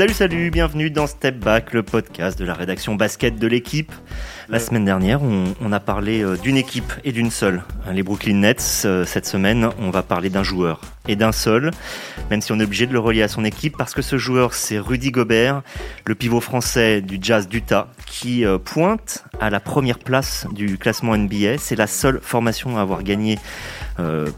Salut, salut, bienvenue dans Step Back, le podcast de la rédaction basket de l'équipe. La semaine dernière, on, a parlé euh, d'une équipe et d'une seule, hein, les Brooklyn Nets. Euh, cette semaine, on va parler d'un joueur et d'un seul, même si on est obligé de le relier à son équipe, parce que ce joueur, c'est Rudy Gobert, le pivot français du Jazz d'Utah, qui euh, pointe à la première place du classement NBA. C'est la seule formation à avoir gagné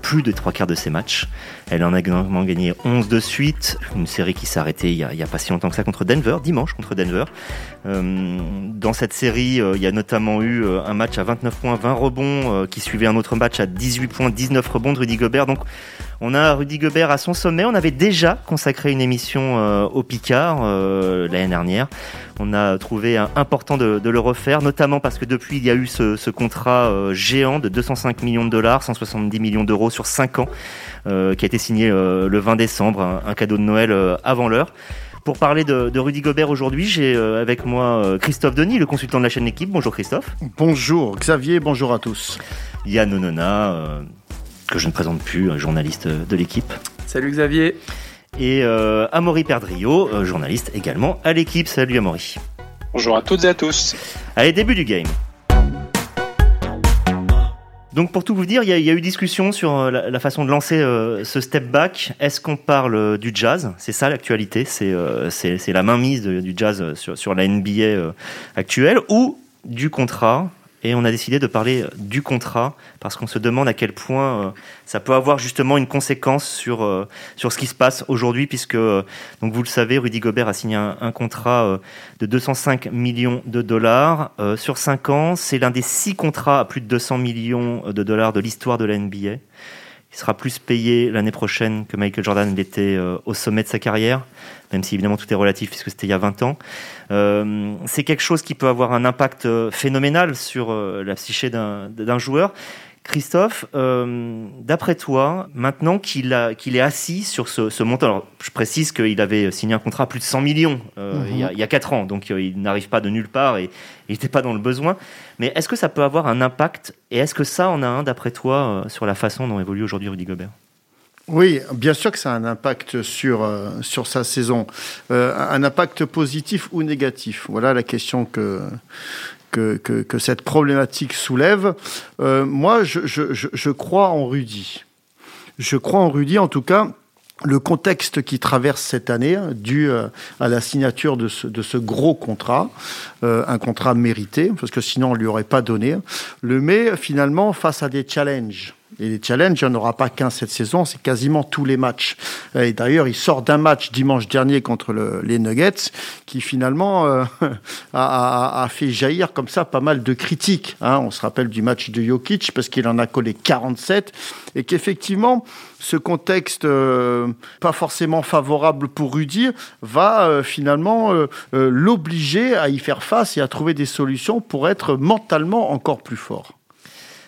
plus de trois quarts de ses matchs. Elle en a également gagné 11 de suite, une série qui s'est arrêtée il n'y a, pas si longtemps que ça contre Denver, dimanche contre Denver. dans cette série, il y a notamment eu euh, un match à 29 points, 20 rebonds, euh, qui suivait un autre match à 18 points, 19 rebonds de Rudy Gobert. Donc on a Rudy Gobert à son sommet. On avait déjà consacré une émission euh, au Picard l'année dernière. On a trouvé important de, le refaire, notamment parce que depuis il y a eu ce, contrat géant de 205 millions de dollars, 170 millions d'euros sur 5 ans, qui a été signé le 20 décembre, un cadeau de Noël avant l'heure. Pour parler de, Rudy Gobert aujourd'hui, j'ai euh, avec moi euh, Christophe Denis, le consultant de la chaîne Équipe. Bonjour Christophe. Bonjour Xavier, bonjour à tous. Yann Onona, euh, que je ne présente plus, journaliste de l'équipe. Salut Xavier. Et Amaury Perdrio, journaliste également à l'équipe. Salut Amaury. Bonjour à toutes et à tous. Allez, début du game. Donc pour tout vous dire, il y, a eu discussion sur euh, la, façon de lancer euh, ce step back. Est-ce qu'on parle euh, du jazz? C'est ça l'actualité, c'est c'est la mainmise du jazz sur, sur la NBA actuelle ou du contrat et on a décidé de parler du contrat parce qu'on se demande à quel point euh, ça peut avoir justement une conséquence sur, euh, sur ce qui se passe aujourd'hui, puisque, euh, donc vous le savez, Rudy Gobert a signé un, contrat de 205 millions de dollars sur 5 ans. C'est l'un des 6 contrats à plus de 200 millions de dollars de l'histoire de la NBA. Il sera plus payé l'année prochaine que Michael Jordan l'était au sommet de sa carrière, même si évidemment tout est relatif puisque c'était il y a 20 ans. Euh, c'est quelque chose qui peut avoir un impact euh, phénoménal sur euh, la psyché d'un joueur. Christophe, d'après toi, maintenant qu'il qu'il est assis sur ce, montant, alors je précise qu'il avait signé un contrat à plus de 100 millions il, y a, il, y a, 4 ans, donc il n'arrive pas de nulle part et il n'était pas dans le besoin. Mais est-ce que ça peut avoir un impact et est-ce que ça en a un, d'après toi, sur la façon dont évolue aujourd'hui Rudy Gobert? Oui, bien sûr que ça a un impact sur, euh, sur sa saison. Euh, un impact positif ou négatif? Voilà la question que, que, que, cette problématique soulève. Euh, moi, je, je, je, crois en Rudy. Je crois en Rudy, en tout cas. Le contexte qui traverse cette année, dû à la signature de ce, de ce gros contrat, un contrat mérité, parce que sinon on lui aurait pas donné, le met finalement face à des challenges les challenges, il n'y en aura pas qu'un cette saison, c'est quasiment tous les matchs. Et d'ailleurs, il sort d'un match dimanche dernier contre les Nuggets qui finalement euh, a, fait jaillir comme ça pas mal de critiques. Hein. On se rappelle du match de Jokic parce qu'il en a collé 47 et qu'effectivement, ce contexte euh, pas forcément favorable pour Rudy va euh, finalement l'obliger à y faire face et à trouver des solutions pour être mentalement encore plus fort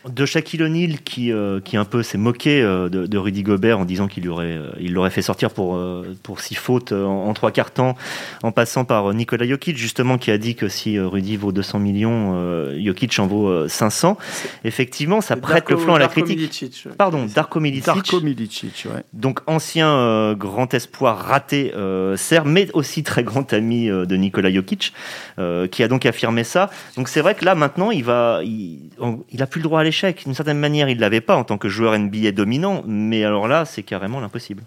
de Shaquille O'Neal qui, euh, qui un peu s'est moqué euh, de, Rudy Gobert en disant qu'il aurait, euh, il l'aurait fait sortir pour, pour six fautes en, trois quarts temps, en passant par Nikola Jokic, justement, qui a dit que si Rudy vaut 200 millions, Jokic en vaut 500. Effectivement, ça prête le flanc à la critique. Pardon, Darko Milicic. Darko Milicic, ouais. Donc, ancien grand espoir raté, certes, mais aussi très grand ami de Nikola Jokic, qui a donc affirmé ça. Donc, c'est vrai que là, maintenant, il va, il, il a plus le droit à d'une certaine manière, il ne l'avait pas en tant que joueur NBA dominant, mais alors là, c'est carrément l'impossible.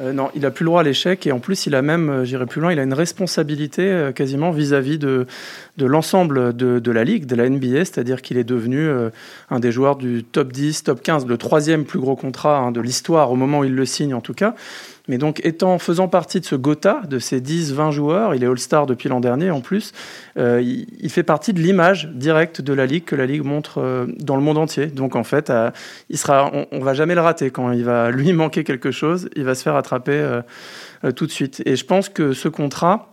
Euh, non, il a plus le droit à l'échec et en plus il a même, euh, j'irai plus loin, il a une responsabilité euh, quasiment vis-à-vis de, de l'ensemble de, de, la ligue, de la NBA, c'est-à-dire qu'il est devenu un des joueurs du top 10, top 15, le troisième plus gros contrat hein, de l'histoire au moment où il le signe en tout cas. Mais donc, étant, faisant partie de ce Gotha, de ces 10-20 joueurs, il est All-Star depuis l'an dernier en plus, euh, il, fait partie de l'image directe de la Ligue que la Ligue montre euh, dans le monde entier. Donc, en fait, euh, il sera, on, va jamais le rater. Quand il va lui manquer quelque chose, il va se faire attraper tout de suite. Et je pense que ce contrat,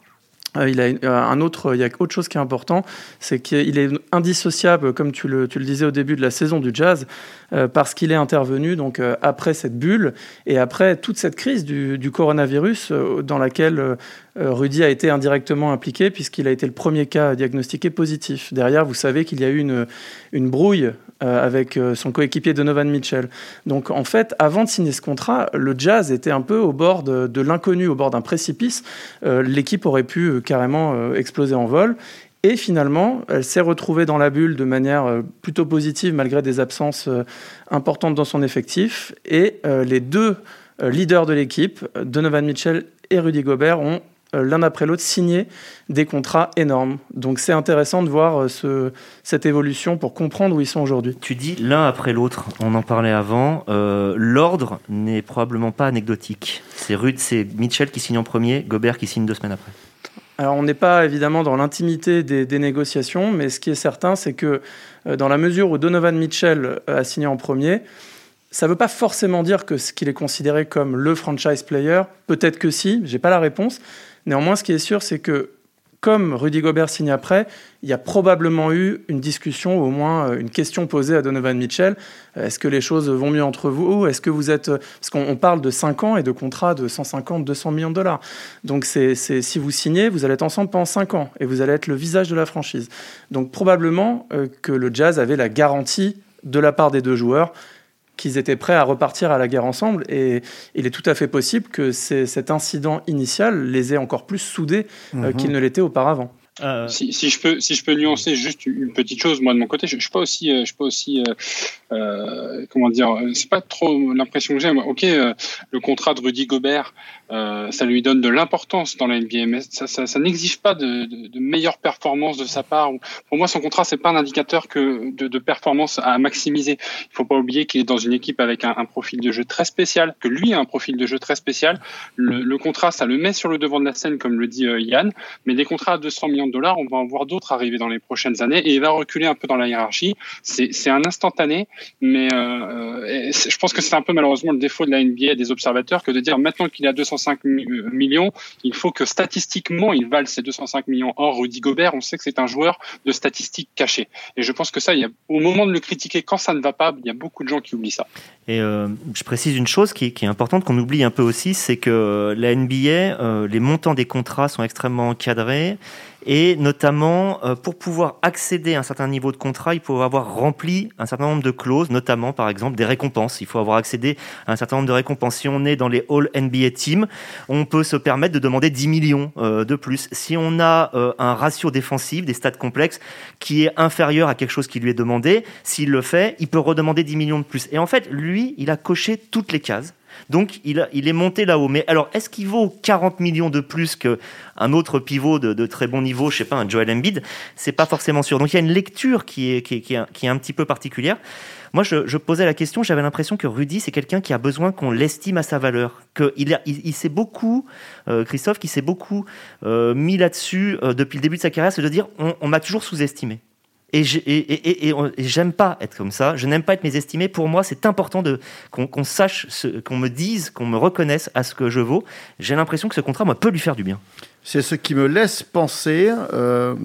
il, a euh, un autre, il y a autre chose qui est important, c'est qu'il est indissociable, comme tu le, disais au début de la saison du jazz, euh, parce qu'il est intervenu donc après cette bulle et après toute cette crise du, coronavirus dans laquelle Rudy a été indirectement impliqué puisqu'il a été le premier cas diagnostiqué positif. Derrière, vous savez qu'il y a eu une, une brouille avec son coéquipier Donovan Mitchell. Donc en fait, avant de signer ce contrat, le Jazz était un peu au bord de, de l'inconnu, au bord d'un précipice. L'équipe aurait pu carrément euh, explosé en vol. Et finalement, elle s'est retrouvée dans la bulle de manière euh, plutôt positive malgré des absences euh, importantes dans son effectif. Et les deux leaders de l'équipe, Donovan Mitchell et Rudy Gobert, ont l'un après l'autre signé des contrats énormes. Donc c'est intéressant de voir ce, cette évolution pour comprendre où ils sont aujourd'hui. Tu dis l'un après l'autre, on en parlait avant, l'ordre n'est probablement pas anecdotique. C'est Rudy, c'est Mitchell qui signe en premier, Gobert qui signe deux semaines après. On n'est pas évidemment dans l'intimité des, négociations, mais ce qui est certain, c'est que euh, dans la mesure où Donovan Mitchell euh, a signé en premier, ça ne veut pas forcément dire que ce qu'il est considéré comme le franchise player. Peut-être que si, j'ai pas la réponse. Néanmoins, ce qui est sûr, c'est que comme Rudy Gobert signe après, il y a probablement eu une discussion, ou au moins euh, une question posée à Donovan Mitchell. Euh, est-ce que les choses vont mieux entre vous Est-ce que vous êtes... Euh, parce qu'on parle de 5 ans et de contrats de 150, 200 millions de dollars. Donc c'est, si vous signez, vous allez être ensemble pendant 5 ans et vous allez être le visage de la franchise. Donc probablement que le Jazz avait la garantie de la part des deux joueurs qu'ils étaient prêts à repartir à la guerre ensemble. Et il est tout à fait possible que cet incident initial les ait encore plus soudés euh, mhm. qu'ils ne l'étaient auparavant. Euh, si, je peux, si je peux nuancer juste une petite chose, moi de mon côté, je, ne suis pas aussi, euh, je suis pas aussi, comment dire, c'est pas trop l'impression que j'ai. Ok, le contrat de Rudy Gobert, euh, ça lui donne de l'importance dans la NBA, mais ça, ça, n'exige pas de, de, de meilleure performance de sa part. Pour moi, son contrat, c'est pas un indicateur que de, performance à maximiser. Il faut pas oublier qu'il est dans une équipe avec un, profil de jeu très spécial, que lui a un profil de jeu très spécial. Le, le, contrat, ça le met sur le devant de la scène, comme le dit euh, Yann, mais des contrats à 200 millions de dollars, on va en voir d'autres arriver dans les prochaines années, et il va reculer un peu dans la hiérarchie. C'est un instantané, mais euh, je pense que c'est un peu malheureusement le défaut de la NBA et des observateurs que de dire maintenant qu'il a 200 205 euh, millions, il faut que statistiquement, il valent ces 205 millions. Or, Rudy Gobert, on sait que c'est un joueur de statistiques cachées. Et je pense que ça, au moment de le critiquer, quand ça ne va pas, il y a beaucoup de gens qui oublient ça. Et euh, je précise une chose qui, est importante, qu'on oublie un peu aussi, c'est que la NBA, euh, les montants des contrats sont extrêmement encadrés et notamment, euh, pour pouvoir accéder à un certain niveau de contrat, il faut avoir rempli un certain nombre de clauses, notamment par exemple des récompenses. Il faut avoir accédé à un certain nombre de récompenses. Si on est dans les All NBA Teams, on peut se permettre de demander 10 millions euh, de plus. Si on a euh, un ratio défensif, des stats complexes, qui est inférieur à quelque chose qui lui est demandé, s'il le fait, il peut redemander 10 millions de plus. Et en fait, lui, il a coché toutes les cases. Donc il, est monté là-haut. Mais alors, est-ce qu'il vaut 40 millions de plus qu'un autre pivot de, très bon niveau, je sais pas, un Joel Embiid? C'est pas forcément sûr. Donc il y a une lecture qui est, un petit peu particulière. Moi, je, posais la question, j'avais l'impression que Rudy, c'est quelqu'un qui a besoin qu'on l'estime à sa valeur. Qu'il il, beaucoup, euh, Christophe, qui s'est beaucoup euh, mis là-dessus euh, depuis le début de sa carrière, c'est de dire on m'a toujours sous-estimé. Et, j'aime pas être comme ça. Je n'aime pas être mésestimé. Pour moi, c'est important de qu'on sache, qu'on me dise, qu'on me reconnaisse à ce que je vaux. J'ai l'impression que ce contrat, moi, peut lui faire du bien. C'est ce qui me laisse penser, euh,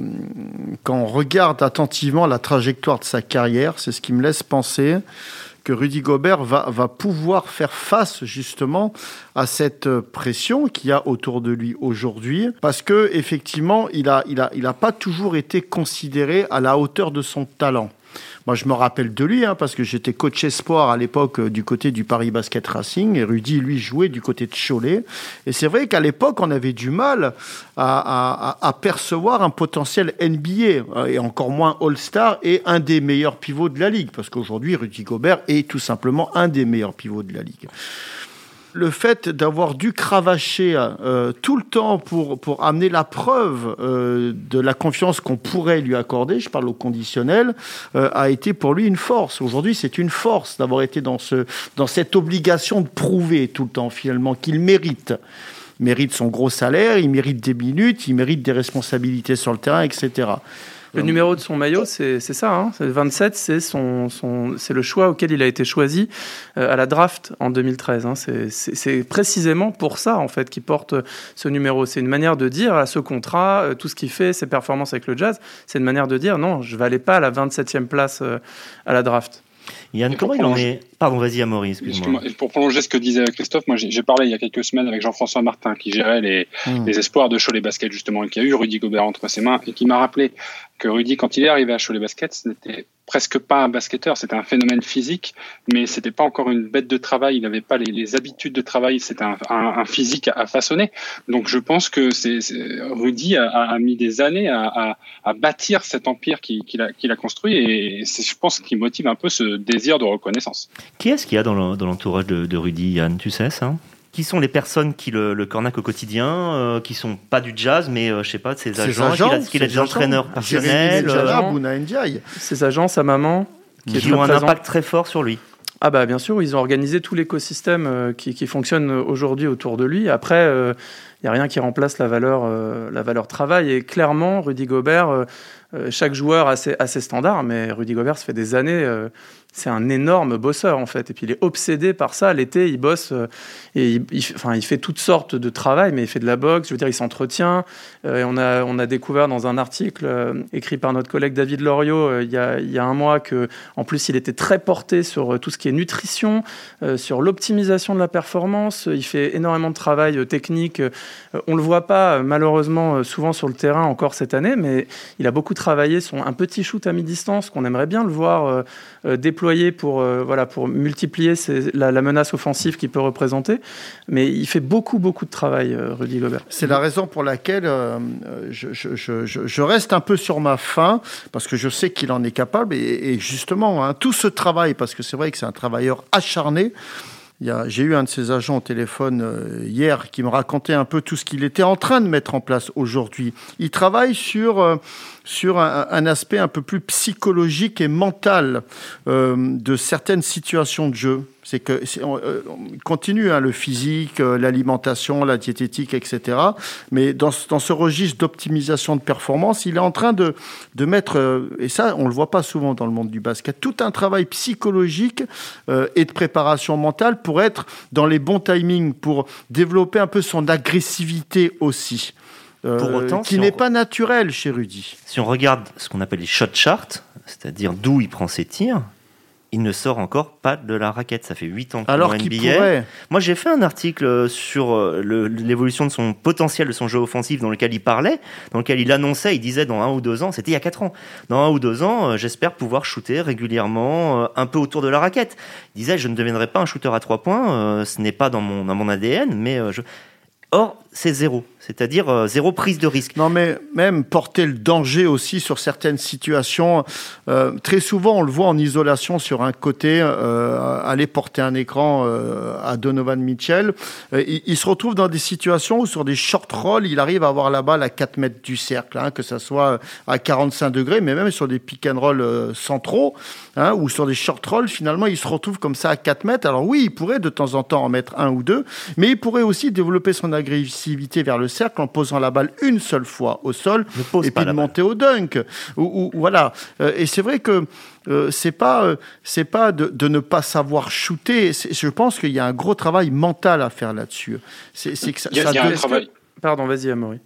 quand on regarde attentivement la trajectoire de sa carrière, c'est ce qui me laisse penser que Rudy Gobert va, va pouvoir faire face justement à cette pression qu'il y a autour de lui aujourd'hui, parce que effectivement, il n'a il a, il a pas toujours été considéré à la hauteur de son talent. Moi, je me rappelle de lui, hein, parce que j'étais coach espoir à l'époque euh, du côté du Paris Basket Racing, et Rudy, lui, jouait du côté de Cholet. Et c'est vrai qu'à l'époque, on avait du mal à, percevoir un potentiel NBA, euh, et encore moins All-Star, et un des meilleurs pivots de la Ligue, parce qu'aujourd'hui, Rudy Gobert est tout simplement un des meilleurs pivots de la Ligue le fait d'avoir dû cravacher euh, tout le temps pour, pour amener la preuve euh, de la confiance qu'on pourrait lui accorder, je parle au conditionnel, euh, a été pour lui une force. Aujourd'hui, c'est une force d'avoir été dans, ce, dans cette obligation de prouver tout le temps finalement qu'il mérite. Il mérite son gros salaire, il mérite des minutes, il mérite des responsabilités sur le terrain, etc. Le numéro de son maillot, c'est ça. Hein 27, c'est son, son, le choix auquel il a été choisi à la draft en 2013. Hein. C'est précisément pour ça, en fait, qu'il porte ce numéro. C'est une manière de dire à ce contrat, tout ce qu'il fait, ses performances avec le jazz, c'est une manière de dire non, je ne vais aller pas à la 27e place à la draft. Yann, comment il en est Pardon, vas-y, Amaury, excuse-moi. Pour prolonger ce que disait Christophe, moi j'ai parlé il y a quelques semaines avec Jean-François Martin qui gérait les, hmm. les espoirs de Cholet Basket justement et qui a eu Rudy Gobert entre ses mains et qui m'a rappelé que Rudy, quand il est arrivé à Cholet Basket, ce n'était presque pas un basketteur, c'était un phénomène physique, mais c'était pas encore une bête de travail, il n'avait pas les, habitudes de travail, c'était un, un, physique à, façonner. Donc je pense que c'est Rudy a, a, mis des années à, à bâtir cet empire qu'il a, qu'il a, construit et c'est je pense qui motive un peu ce désir de reconnaissance. Qui est-ce qu'il y a dans l'entourage de, de, Rudy, Yann? Tu sais ça? Qui sont les personnes qui le, le cornac au quotidien, euh, qui sont pas du jazz, mais euh, je sais pas, de ses agents, qu'il a, des entraîneurs personnels, euh, ses agents, sa maman, qui, ont un impact très fort sur lui. Ah bah bien sûr, ils ont organisé tout l'écosystème euh, qui, qui, fonctionne aujourd'hui autour de lui. Après, il n'y a rien qui remplace la valeur, la valeur travail. Et clairement, Rudy Gobert, chaque joueur a ses, a ses, standards, mais Rudy Gobert, ça fait des années c'est un énorme bosseur en fait. Et puis il est obsédé par ça. L'été, il bosse euh, et il, enfin, il fait toutes sortes de travail, mais il fait de la boxe. Je veux dire, il s'entretient. Euh, on a on a découvert dans un article euh, écrit par notre collègue David Loriot il y, a, il, y a, un mois que en plus il était très porté sur tout ce qui est nutrition, sur l'optimisation de la performance. Il fait énormément de travail technique. on le voit pas malheureusement souvent sur le terrain encore cette année, mais il a beaucoup travaillé son un petit shoot à mi-distance qu'on aimerait bien le voir déployer pour, euh, voilà, pour multiplier la, menace offensive qu'il peut représenter. Mais il fait beaucoup, beaucoup de travail, euh, Rudy Gobert. C'est la raison pour laquelle euh, je, reste un peu sur ma faim, parce que je sais qu'il en est capable. Et, justement, hein, tout ce travail, parce que c'est vrai que c'est un travailleur acharné, j'ai eu un de ses agents au téléphone hier qui me racontait un peu tout ce qu'il était en train de mettre en place aujourd'hui. Il travaille sur sur un, aspect un peu plus psychologique et mental euh, de certaines situations de jeu. C'est que euh, continue hein, le physique, euh, l'alimentation, la diététique, etc. Mais dans, dans ce registre d'optimisation de performance, il est en train de, de mettre, et ça on le voit pas souvent dans le monde du basket, tout un travail psychologique et de préparation mentale pour être dans les bons timings, pour développer un peu son agressivité aussi. Pour euh, autant, qui n'est pas naturel chez Rudy. Si on regarde ce qu'on appelle les shot charts, c'est-à-dire d'où il prend ses tirs, il ne sort encore pas de la raquette. Ça fait 8 ans qu'il Alors qu'il pourrait. Moi, j'ai fait un article sur euh, l'évolution de son potentiel, de son jeu offensif, dans lequel il parlait, dans lequel il annonçait, il disait dans un ou deux ans, c'était il y a 4 ans, dans un ou deux ans, euh, j'espère pouvoir shooter régulièrement un peu autour de la raquette. Il disait, je ne deviendrai pas un shooter à 3 points, ce n'est pas dans mon, dans mon ADN, mais je... Or, c'est zéro c'est-à-dire euh, zéro prise de risque. Non, mais même porter le danger aussi sur certaines situations. Euh, très souvent, on le voit en isolation sur un côté, euh, aller porter un écran à Donovan Mitchell. Il, se retrouve dans des situations où sur des short rolls, il arrive à avoir la balle à 4 mètres du cercle, hein, que ce soit à 45 degrés, mais même sur des pick and roll centraux, hein, ou sur des short rolls, finalement, il se retrouve comme ça à 4 mètres. Alors oui, il pourrait de temps en temps en mettre un ou deux, mais il pourrait aussi développer son agressivité vers le cercle en posant la balle une seule fois au sol et puis de monter au dunk. Ou, voilà. Euh, et c'est vrai que euh, c'est pas euh, c'est pas de, ne pas savoir shooter. Je pense qu'il y a un gros travail mental à faire là-dessus. C'est que ça. Il y a, un travail. Pardon, vas-y, Amaury.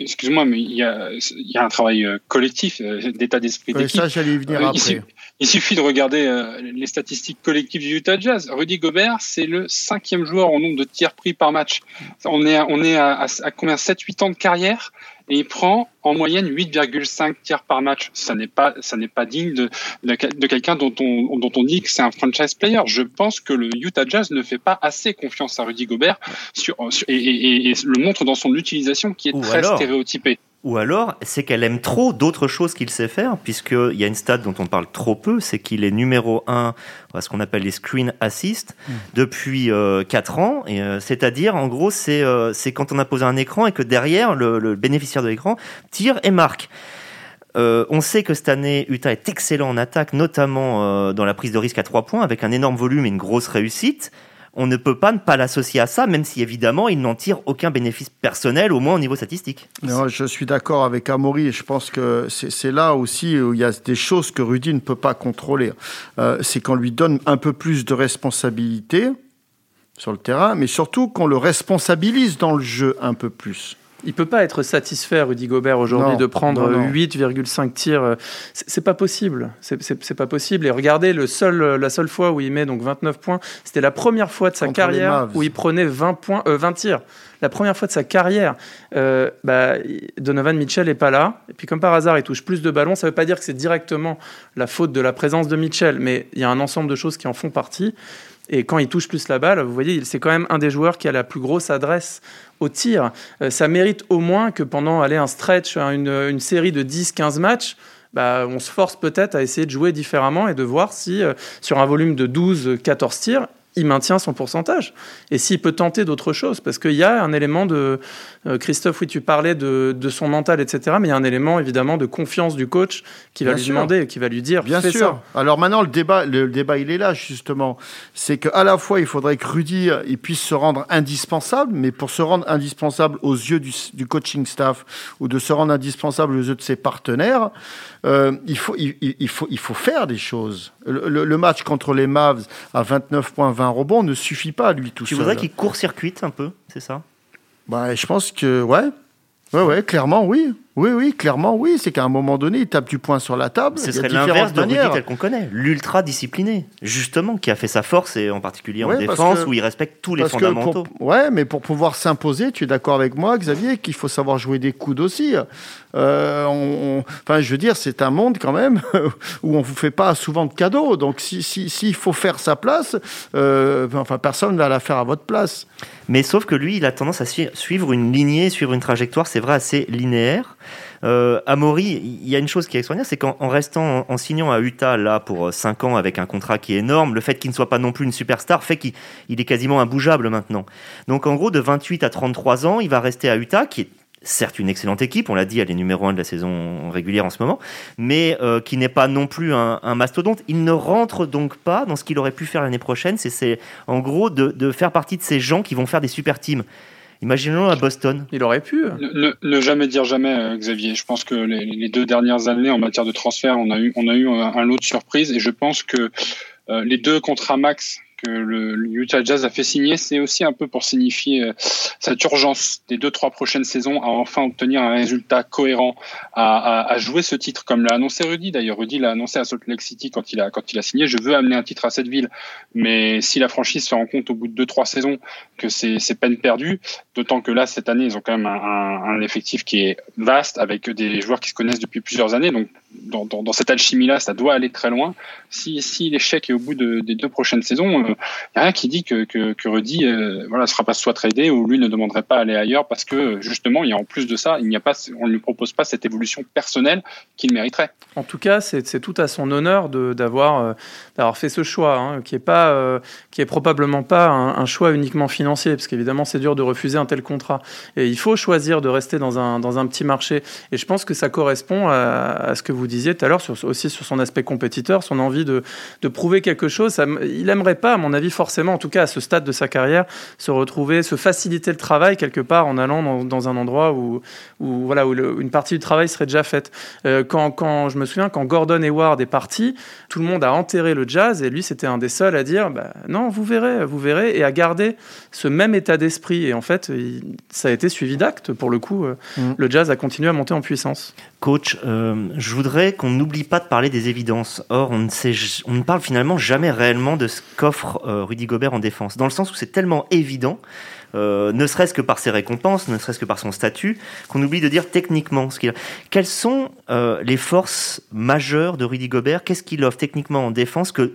Excuse-moi, mais il y, a, il y a un travail collectif, d'état d'esprit d'équipe. ça, j'allais y venir après. Il suffit de regarder euh, les statistiques collectives du Utah Jazz. Rudy Gobert, c'est le cinquième joueur en nombre de tirs pris par match. On est à, on est à, à, combien? 7-8 ans de carrière? Et il prend en moyenne 8,5 tirs par match. Ça n'est pas, ça n'est pas digne de, de, quelqu'un dont on, dont on dit que c'est un franchise player. Je pense que le Utah Jazz ne fait pas assez confiance à Rudy Gobert sur, et, et, le montre dans son utilisation qui est très stéréotypée. Ou alors, c'est qu'elle aime trop d'autres choses qu'il sait faire, puisqu'il y a une stat dont on parle trop peu, c'est qu'il est numéro un à ce qu'on appelle les screen assist hmm. depuis euh, 4 ans. Euh, c'est-à-dire, en gros, c'est euh, c'est quand on a posé un écran et que derrière, le, le bénéficiaire de l'écran tire et marque. Euh, on sait que cette année, Utah est excellent en attaque, notamment dans la prise de risque à 3 points, avec un énorme volume et une grosse réussite. On ne peut pas ne pas l'associer à ça, même si évidemment il n'en tire aucun bénéfice personnel, au moins au niveau statistique. je suis d'accord avec Amaury et je pense que c'est là aussi où il y a des choses que Rudy ne peut pas contrôler. Euh, c'est qu'on lui donne un peu plus de responsabilité sur le terrain, mais surtout qu'on le responsabilise dans le jeu un peu plus. Il peut pas être satisfait, Rudy Gobert, aujourd'hui, de prendre 8,5 tirs. C'est pas possible. C'est pas possible. Et regardez, le seul, la seule fois où il met donc 29 points, c'était la première fois de sa carrière où il prenait 20, points, 20 euh, tirs. La première fois de sa carrière. Euh, bah, Donovan Mitchell n'est pas là. Et puis, comme par hasard, il touche plus de ballons. Ça ne veut pas dire que c'est directement la faute de la présence de Mitchell, mais il y a un ensemble de choses qui en font partie. Et quand il touche plus la balle, vous voyez, c'est quand même un des joueurs qui a la plus grosse adresse au tir. Euh, ça mérite au moins que pendant aller un stretch, une, série de 10-15 matchs, bah, on se force peut-être à essayer de jouer différemment et de voir si euh, sur un volume de 12-14 tirs, il maintient son pourcentage. Et s'il peut tenter d'autres choses, parce qu'il y a un élément de... Euh, Christophe, oui, tu parlais de, son mental, etc., mais il y a un élément évidemment de confiance du coach qui va lui demander, qui va lui dire, bien sûr. Alors maintenant, le débat, le débat, il est là justement. C'est qu'à la fois, il faudrait que Rudy il puisse se rendre indispensable, mais pour se rendre indispensable aux yeux du, du coaching staff ou de se rendre indispensable aux yeux de ses partenaires, euh, il, faut, il, faut, il faut faire des choses. Le, match contre les Mavs à 29 20 rebonds ne suffit pas à lui tout seul. Tu voudrais qu'il court-circuite un peu, c'est ça? Bah, Je pense que, ouais. Ouais, ouais, clairement, oui. Oui, oui, clairement, oui. C'est qu'à un moment donné, il tape du poing sur la table. Ce serait l'inverse de Rudy tel qu'on connaît, l'ultra discipliné, justement, qui a fait sa force et en particulier en défense où il respecte tous les fondamentaux. ouais, mais pour pouvoir s'imposer, tu es d'accord avec moi, Xavier, qu'il faut savoir jouer des coudes aussi. Euh, enfin, je veux dire, c'est un monde quand même où on vous fait pas souvent de cadeaux. Donc, s'il si, si, faut faire sa place, euh, enfin, personne ne va la faire à votre place. Mais sauf que lui, il a tendance à suivre une lignée, suivre une trajectoire, c'est vrai, assez linéaire. Euh, Amaury, il y a une chose qui est extraordinaire, c'est qu'en restant, en, signant à Utah là pour 5 ans avec un contrat qui est énorme, le fait qu'il ne soit pas non plus une superstar fait qu'il est quasiment imbougeable maintenant. Donc en gros, de 28 à 33 ans, il va rester à Utah, qui est certes une excellente équipe, on l'a dit, elle est numéro 1 de la saison régulière en ce moment, mais euh, qui n'est pas non plus un, mastodonte. Il ne rentre donc pas dans ce qu'il aurait pu faire l'année prochaine, c'est en gros de, faire partie de ces gens qui vont faire des super teams. Imaginons à Boston. Il aurait pu. Ne, jamais dire jamais, euh, Xavier. Je pense que les, deux dernières années en matière de transfert, on a eu, on a eu un, lot de surprises et je pense que euh, les deux contrats max que le, Utah Jazz a fait signer, c'est aussi un peu pour signifier euh, cette urgence des deux trois prochaines saisons à enfin obtenir un résultat cohérent, à, à, à jouer ce titre comme l'a annoncé Rudy. D'ailleurs, Rudy l'a annoncé à Salt Lake City quand il a quand il a signé. Je veux amener un titre à cette ville, mais si la franchise se rend compte au bout de deux trois saisons que c'est c'est peine perdue, d'autant que là cette année ils ont quand même un, un, un, effectif qui est vaste avec des joueurs qui se connaissent depuis plusieurs années, donc dans, cette alchimie là, ça doit aller très loin. Si si l'échec est au bout de, des deux prochaines saisons il n'y a rien qui dit que, que, que Rudy euh, sera pas soit tradé ou lui ne demanderait pas à aller ailleurs parce que justement, y a en plus de ça, il a pas, on ne lui propose pas cette évolution personnelle qu'il mériterait. En tout cas, c'est tout à son honneur d'avoir euh, d'avoir fait ce choix, hein, qui est pas euh, probablement pas un, choix uniquement financier, parce qu'évidemment, c'est dur de refuser un tel contrat. Et il faut choisir de rester dans un dans un petit marché. Et je pense que ça correspond à, à ce que vous disiez tout à l'heure, aussi sur son aspect compétiteur, son envie de, de prouver quelque chose. Ça, il aimerait pas à mon avis, forcément, en tout cas à ce stade de sa carrière, se retrouver, se faciliter le travail quelque part en allant dans, un endroit où, où voilà, où une partie du travail serait déjà faite. Euh, quand, quand, je me souviens, quand Gordon Hayward est parti, tout le monde a enterré le jazz et lui, c'était un des seuls à dire bah, non, vous verrez, vous verrez, et à garder ce même état d'esprit. Et en fait, ça a été suivi d'actes. Pour le coup, euh, mm. le jazz a continué à monter en puissance. Coach, euh, je voudrais qu'on n'oublie pas de parler des évidences. Or, on ne, parle finalement jamais réellement de ce qu'offre euh, Rudy Gobert en défense, dans le sens où c'est tellement évident, euh, ne serait-ce que par ses récompenses, ne serait-ce que par son statut, qu'on oublie de dire techniquement ce qu'il a. Quelles sont les forces majeures de Rudy Gobert? Qu'est-ce qu'il offre techniquement en défense que,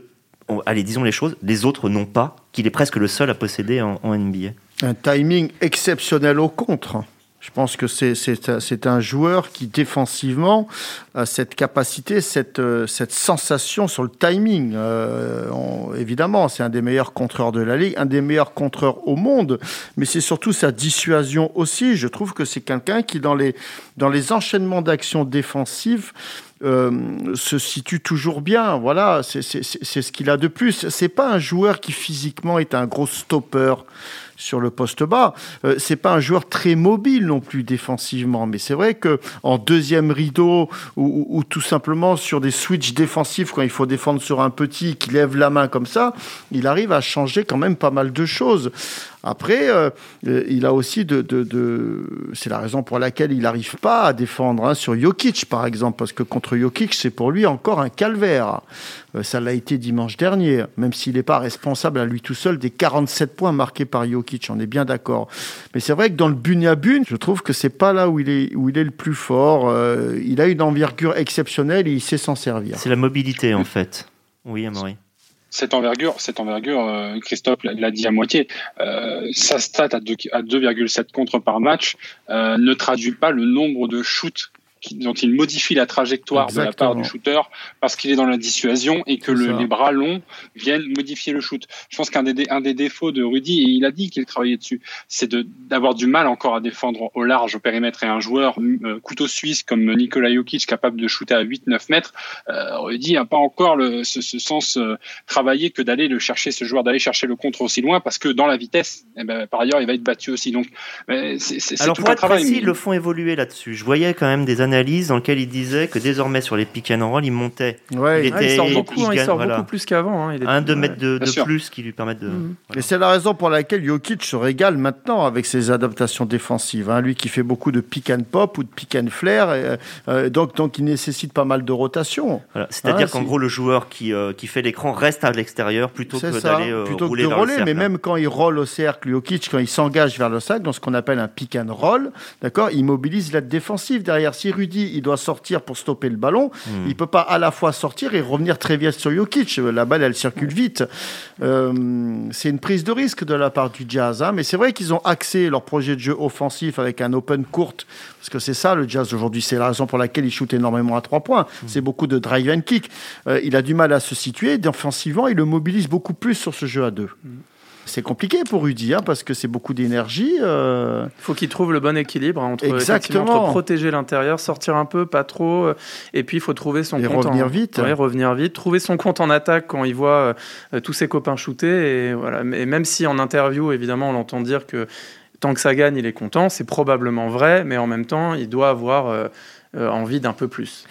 allez, disons les choses, les autres n'ont pas, qu'il est presque le seul à posséder en NBA Un timing exceptionnel au contre. Je pense que c'est un joueur qui, défensivement, a cette capacité, cette, euh, cette sensation sur le timing. Euh, évidemment, c'est un des meilleurs contreurs de la Ligue, un des meilleurs contreurs au monde, mais c'est surtout sa dissuasion aussi. Je trouve que c'est quelqu'un qui, dans les, dans les enchaînements d'actions défensives, se situe toujours bien. Voilà, c'est ce qu'il a de plus. C'est pas un joueur qui physiquement est un gros stopper sur le poste bas. Euh, c'est pas un joueur très mobile non plus défensivement, mais c'est vrai que en deuxième rideau ou, tout simplement sur des switches défensifs quand il faut défendre sur un petit qui lève la main comme ça, il arrive à changer quand même pas mal de choses. Après, euh, euh, il a aussi de, c'est la raison pour laquelle il n'arrive pas à défendre hein, sur Jokic par exemple, parce que contre Jokic c'est pour lui encore un calvaire. ça l'a été dimanche dernier, même s'il n'est pas responsable à lui tout seul des 47 points marqués par Jokic on est bien d'accord. Mais c'est vrai que dans le bune, je trouve que c'est pas là où il est, où il est le plus fort. Euh, il a une envergure exceptionnelle et il sait s'en servir. C'est la mobilité en fait. Oui, Amaury cette envergure, cette envergure, euh, Christophe l'a dit à moitié, euh, sa stat à 2,7 contre par match ne traduit pas le nombre de shoots dont il modifie la trajectoire de la part du shooter parce qu'il est dans la dissuasion et que les bras longs viennent modifier le shoot. Je pense qu'un des, un des défauts de Rudy, et il a dit qu'il travaillait dessus, c'est d'avoir du mal encore à défendre au large, au périmètre. Et un joueur euh, couteau suisse comme Nikola Jokic, capable de shooter à 8-9 mètres, euh, Rudy n'a pas encore le, ce, sens euh, travaillé que d'aller le chercher, ce joueur, d'aller chercher le contre aussi loin parce que dans la vitesse, eh ben, par ailleurs, il va être battu aussi. Donc, c'est Alors, pour être travail, précis, ils le font évoluer là-dessus. Je voyais quand même des années analyse dans lequel il disait que désormais sur les pick and roll, il montait. Ouais, il, était, sort beaucoup, il, sort beaucoup plus qu'avant. Hein. Un, deux mètres de, plus qui lui permettent de. Mhm. Et c'est la raison pour laquelle Jokic se régale maintenant avec ses adaptations défensives. Hein. Lui qui fait beaucoup de pick and pop ou de pick and flare, euh, euh, donc, donc il nécessite pas mal de rotation. C'est-à-dire qu'en gros, le joueur qui, euh, qui fait l'écran reste à l'extérieur plutôt que d'aller plutôt rouler que de roller. Mais même quand il roll au cercle, Jokic, quand il s'engage vers le sac, dans ce qu'on appelle un pick and roll, d'accord, il mobilise la défensive derrière. Si Rudy, doit sortir pour stopper le ballon. Hmm. Il peut pas à la fois sortir et revenir très vite sur Jokic. La balle, elle circule vite. Euh, c'est une prise de risque de la part du Jazz. Hein. Mais c'est vrai qu'ils ont axé leur projet de jeu offensif avec un open court. Parce que c'est ça le Jazz aujourd'hui. C'est la raison pour laquelle il shoot énormément à trois points. Hmm. C'est beaucoup de drive and kick. Euh, il a du mal à se situer. Défensivement, il le mobilise beaucoup plus sur ce jeu à deux. Hmm. C'est compliqué pour Rudy, hein, parce que c'est beaucoup d'énergie. Euh. Il faut qu'il trouve le bon équilibre hein, entre, entre, protéger l'intérieur, sortir un peu, pas trop, euh, et puis il faut trouver son et compte. Revenir vite. revenir vite. Trouver son compte en attaque quand il voit euh, tous ses copains shooter. Et, voilà. et même si en interview, évidemment, on l'entend dire que tant que ça gagne, il est content, c'est probablement vrai, mais en même temps, il doit avoir envie d'un peu plus.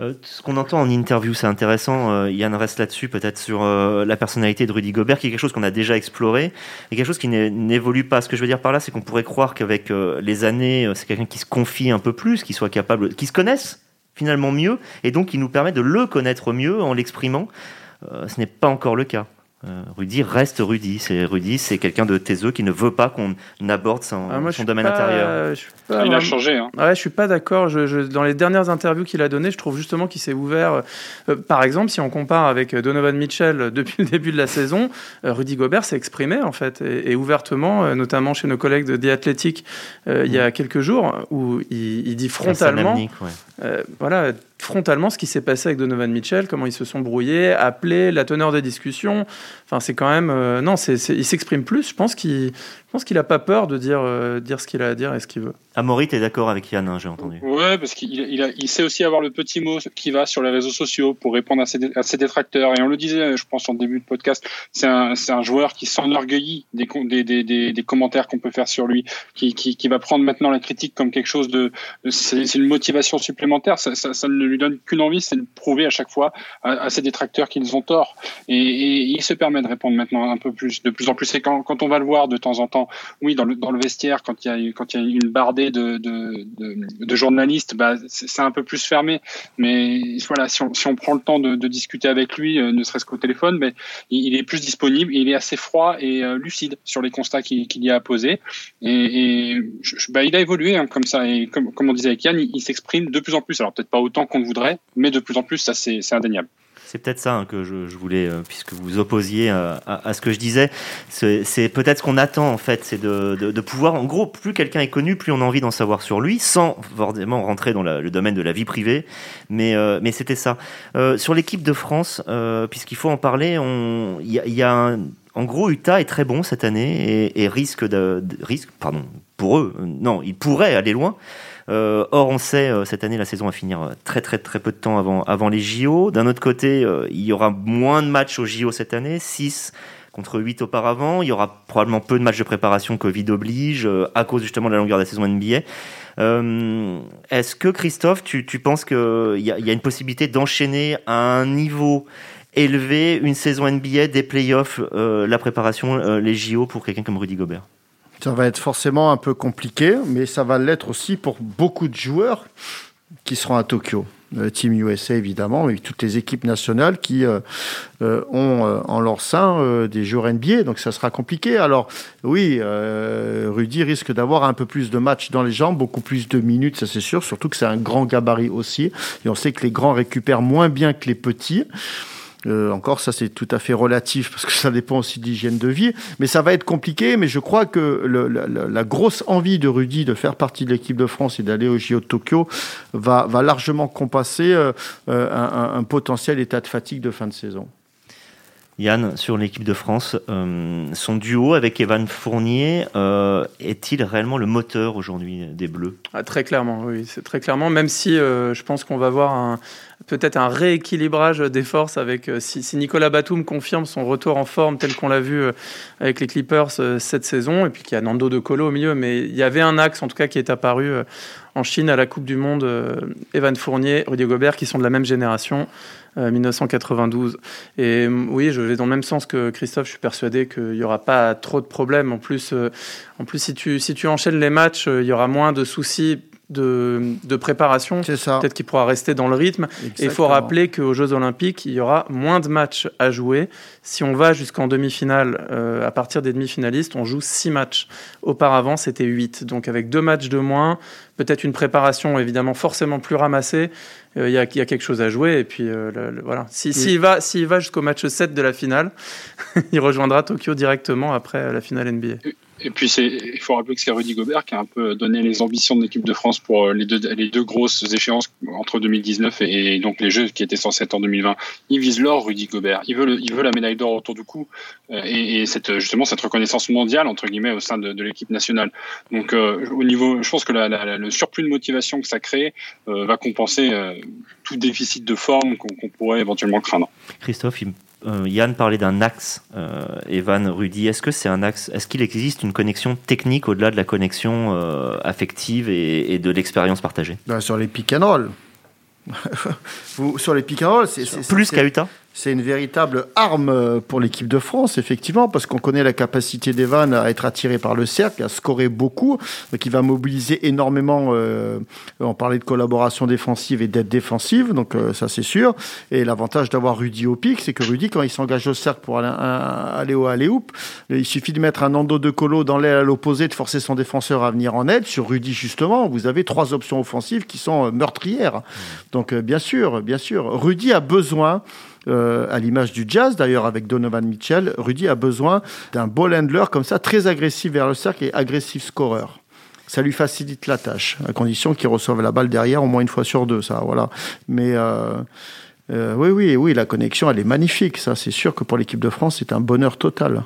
Euh, ce qu'on entend en interview, c'est intéressant. Euh, Yann reste là-dessus, peut-être sur euh, la personnalité de Rudy Gobert, qui est quelque chose qu'on a déjà exploré, et quelque chose qui n'évolue pas. Ce que je veux dire par là, c'est qu'on pourrait croire qu'avec les années, c'est quelqu'un qui se confie un peu plus, qui soit capable, qui se connaisse finalement mieux, et donc qui nous permet de le connaître mieux en l'exprimant. ce n'est pas encore le cas. Euh, Rudy reste Rudy. C'est Rudy, c'est quelqu'un de taiseux qui ne veut pas qu'on aborde son, ah, son domaine intérieur. il a changé. Hein. Ouais, je suis pas d'accord. Je, dans les dernières interviews qu'il a données, je trouve justement qu'il s'est ouvert. Euh, par exemple, si on compare avec Donovan Mitchell depuis le début de la saison, euh, Rudy Gobert s'est exprimé en fait et, ouvertement, notamment chez nos collègues de The Athletic il y a mm. quelques jours, où il, dit frontalement, voilà, frontalement ce qui s'est passé avec Donovan Mitchell, comment ils se sont brouillés, appelé la teneur des discussions. Enfin, c'est quand même. Euh, non, c'est, il s'exprime plus. Je pense qu'il n'a pas peur de dire, euh, dire ce qu'il a à dire et ce qu'il veut. Amaury, tu es d'accord avec Yann, hein, j'ai entendu. Ouais, parce qu'il il, il sait aussi avoir le petit mot qui va sur les réseaux sociaux pour répondre à ses, à ses détracteurs. Et on le disait, je pense, en début de podcast, c'est un, un, joueur qui s'enorgueillit des, des, des, des, commentaires qu'on peut faire sur lui, qui, qui, qui, va prendre maintenant la critique comme quelque chose de. C'est une motivation supplémentaire. Ça, ça, ça, ne lui donne qu'une envie, c'est de prouver à chaque fois à, ses détracteurs qu'ils ont tort. Et, et, il se permet de répondre maintenant un peu plus, de plus en plus. Et quand, on va le voir de temps en temps, oui, dans le, dans le vestiaire, quand il y a, quand il y a une bardée de, de, de, journalistes, bah, c'est un peu plus fermé. Mais voilà, si on, si on prend le temps de, discuter avec lui, euh, ne serait-ce qu'au téléphone, mais il, est plus disponible, il est assez froid et euh, lucide sur les constats qu'il y a à poser. Et, bah, il a évolué hein, comme ça. Et comme, on disait avec Yann, il, il s'exprime de plus en plus. Alors peut-être pas autant qu'on voudrait, mais de plus en plus, ça c'est indéniable. C'est peut-être ça hein, que je, voulais, euh, puisque vous opposiez euh, à, ce que je disais. C'est peut-être ce qu'on attend en fait, c'est de, pouvoir, en gros, plus quelqu'un est connu, plus on a envie d'en savoir sur lui, sans forcément rentrer dans le domaine de la vie privée. Mais, euh, c'était ça. sur l'équipe de France, puisqu'il faut en parler, il y, en gros, Utah est très bon cette année et, risque de, risque, pardon, pour eux, non, ils pourraient aller loin. Or, on sait, cette année, la saison va finir très très très peu de temps avant, avant les JO. D'un autre côté, il y aura moins de matchs aux JO cette année, 6 contre 8 auparavant. Il y aura probablement peu de matchs de préparation, Covid oblige, à cause justement de la longueur de la saison NBA. Euh, est-ce que Christophe, tu, penses qu'il y, a une possibilité d'enchaîner à un niveau élevé une saison NBA, des playoffs, euh, la préparation, euh, les JO pour quelqu'un comme Rudy Gobert? Ça va être forcément un peu compliqué, mais ça va l'être aussi pour beaucoup de joueurs qui seront à Tokyo. Team USA évidemment, et toutes les équipes nationales qui euh, euh, ont euh, en leur sein des joueurs NBA, donc ça sera compliqué. Alors oui, Rudy risque d'avoir un peu plus de matchs dans les jambes, beaucoup plus de minutes, ça c'est sûr, surtout que c'est un grand gabarit aussi, et on sait que les grands récupèrent moins bien que les petits. Euh, encore, ça c'est tout à fait relatif parce que ça dépend aussi de l'hygiène de vie. Mais ça va être compliqué. Mais je crois que la, grosse envie de Rudy de faire partie de l'équipe de France et d'aller au JO de Tokyo va, largement compasser euh, euh, un, potentiel état de fatigue de fin de saison. Yann, sur l'équipe de France, son duo avec Evan Fournier est-il réellement le moteur aujourd'hui des Bleus? Ah, Très clairement, oui, c'est très clairement. Même si je pense qu'on va voir peut-être un rééquilibrage des forces avec euh, si, Nicolas Batum confirme son retour en forme tel qu'on l'a vu euh, avec les Clippers euh, cette saison et puis qu'il y a Nando de Colo au milieu mais il y avait un axe en tout cas qui est apparu en Chine à la Coupe du Monde Evan Fournier, Rudy Gobert qui sont de la même génération 1992 et oui je vais dans le même sens que Christophe je suis persuadé qu'il n'y aura pas trop de problèmes. En plus en plus si tu si tu enchaînes les matchs il y aura moins de soucis de, de préparation. Peut-être qu'il pourra rester dans le rythme. Et il faut rappeler qu'aux Jeux Olympiques, il y aura moins de matchs à jouer. Si on va jusqu'en demi-finale, euh, à partir des demi-finalistes, on joue six matchs. Auparavant, c'était huit. Donc avec deux matchs de moins, peut-être une préparation évidemment forcément plus ramassée, euh, il y, a, y, a quelque chose à jouer. Et puis euh, voilà. S'il si, va, va jusqu'au match 7 de la finale, il rejoindra Tokyo directement après la finale NBA. Et puis, il faut rappeler que c'est Rudy Gobert qui a un peu donné les ambitions de l'équipe de France pour euh, les deux, les deux grosses échéances entre 2019 et, donc les Jeux qui étaient censés être en 2020. Il vise l'or, Rudy Gobert. Il veut, il veut la médaille d'or autour du cou euh, et, et, cette, justement cette reconnaissance mondiale, entre guillemets, au sein de, de l'équipe nationale. Donc, euh, au niveau, je pense que la, la, le surplus de motivation que ça crée va compenser tout déficit de forme qu'on pourrait éventuellement craindre. Christophe, il euh, Yann parlait d'un axe, euh, Evan, Rudy. Est-ce que c'est un axe Est-ce qu'il existe une connexion technique au-delà de la connexion euh, affective et, de l'expérience partagée? Ben, Sur les pick and roll. sur les pick and roll, c'est plus qu'à Utah? C'est une véritable arme euh, pour l'équipe de France, effectivement, parce qu'on connaît la capacité d'Evan à être attiré par le cercle, à scorer beaucoup, donc il va mobiliser énormément. Euh, on parlait de collaboration défensive et d'aide défensive, donc euh, ça c'est sûr. Et l'avantage d'avoir Rudy au pic, c'est que Rudy, quand il s'engage au cercle pour aller, aller au aller il suffit de mettre un endo de colo dans l'aile à l'opposé, de forcer son défenseur à venir en aide. Sur Rudy, justement, vous avez trois options offensives qui sont meurtrières. Donc bien sûr, bien sûr, Rudy a besoin euh, à l'image du jazz d'ailleurs avec Donovan Mitchell, Rudy a besoin d'un ball handler comme ça, très agressif vers le cercle et agressif scoreur. Ça lui facilite la tâche, à condition qu'il reçoive la balle derrière au moins une fois sur deux, ça, voilà. Mais euh, euh, oui, oui, oui, la connexion, elle est magnifique. Ça, c'est sûr que pour l'équipe de France, c'est un bonheur total.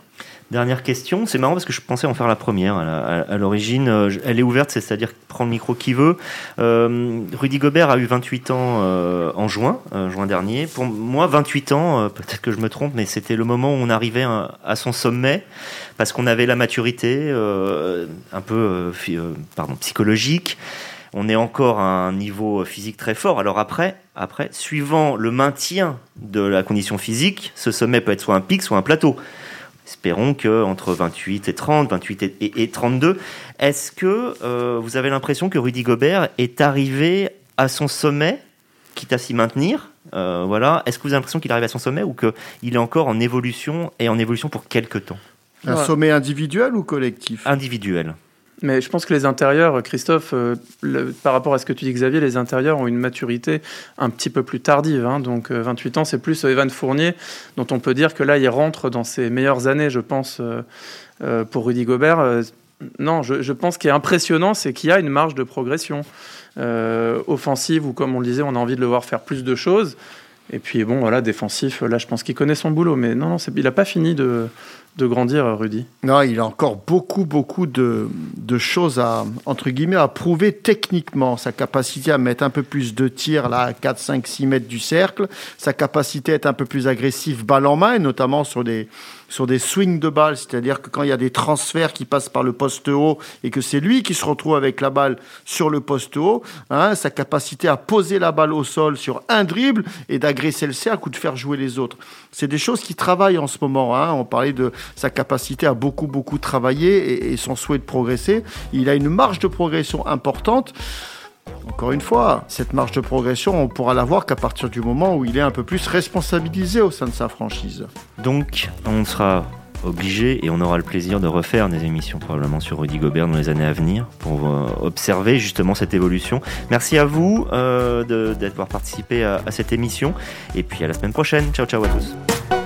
Dernière question, c'est marrant parce que je pensais en faire la première à l'origine. Euh, elle est ouverte, c'est-à-dire prendre le micro qui veut. Euh, Rudy Gobert a eu 28 ans euh, en juin, juin dernier. Pour moi, 28 ans, peut-être que je me trompe, mais c'était le moment où on arrivait à, son sommet parce qu'on avait la maturité un peu pardon, psychologique. On est encore à un niveau physique très fort. Alors après, après, suivant le maintien de la condition physique, ce sommet peut être soit un pic, soit un plateau espérons que entre 28 et 30, 28 et, 32, est-ce que euh, vous avez l'impression que Rudy Gobert est arrivé à son sommet, quitte à s'y maintenir euh, voilà. Est-ce que vous avez l'impression qu'il arrive à son sommet ou qu'il est encore en évolution et en évolution pour quelques temps? Un sommet individuel ou collectif? Individuel. Mais je pense que les intérieurs, Christophe, euh, par rapport à ce que tu dis Xavier, les intérieurs ont une maturité un petit peu plus tardive. Hein. donc 28 euh, ans, c'est plus Evan Fournier, dont on peut dire que là, il rentre dans ses meilleures années, je pense, euh, pour Rudy Gobert. non, je, je pense qu'il est impressionnant, c'est qu'il y a une marge de progression offensive, ou comme on le disait, on a envie de le voir faire plus de choses. Et puis bon, voilà, défensif, là je pense qu'il connaît son boulot, mais non, non il n'a pas fini de, de grandir, Rudy. Non, il a encore beaucoup, beaucoup de, de, choses à, entre guillemets, à prouver techniquement. Sa capacité à mettre un peu plus de tirs là, à 4, 5, 6 mètres du cercle, sa capacité à être un peu plus agressif balle en main, et notamment sur des, sur des swings de balle, c'est-à-dire que quand il y a des transferts qui passent par le poste haut et que c'est lui qui se retrouve avec la balle sur le poste haut, hein, sa capacité à poser la balle au sol sur un dribble et d'agresser le cercle ou de faire jouer les autres. C'est des choses qui travaillent en ce moment. Hein. On parlait de sa capacité à beaucoup, beaucoup travailler et, son souhait de progresser. Il a une marge de progression importante. Encore une fois, cette marge de progression, on pourra la voir qu'à partir du moment où il est un peu plus responsabilisé au sein de sa franchise. Donc, on sera obligé et on aura le plaisir de refaire des émissions probablement sur Rudy Gobert dans les années à venir pour euh, observer justement cette évolution. Merci à vous euh, d'avoir participé à cette émission et puis à la semaine prochaine. Ciao ciao à tous.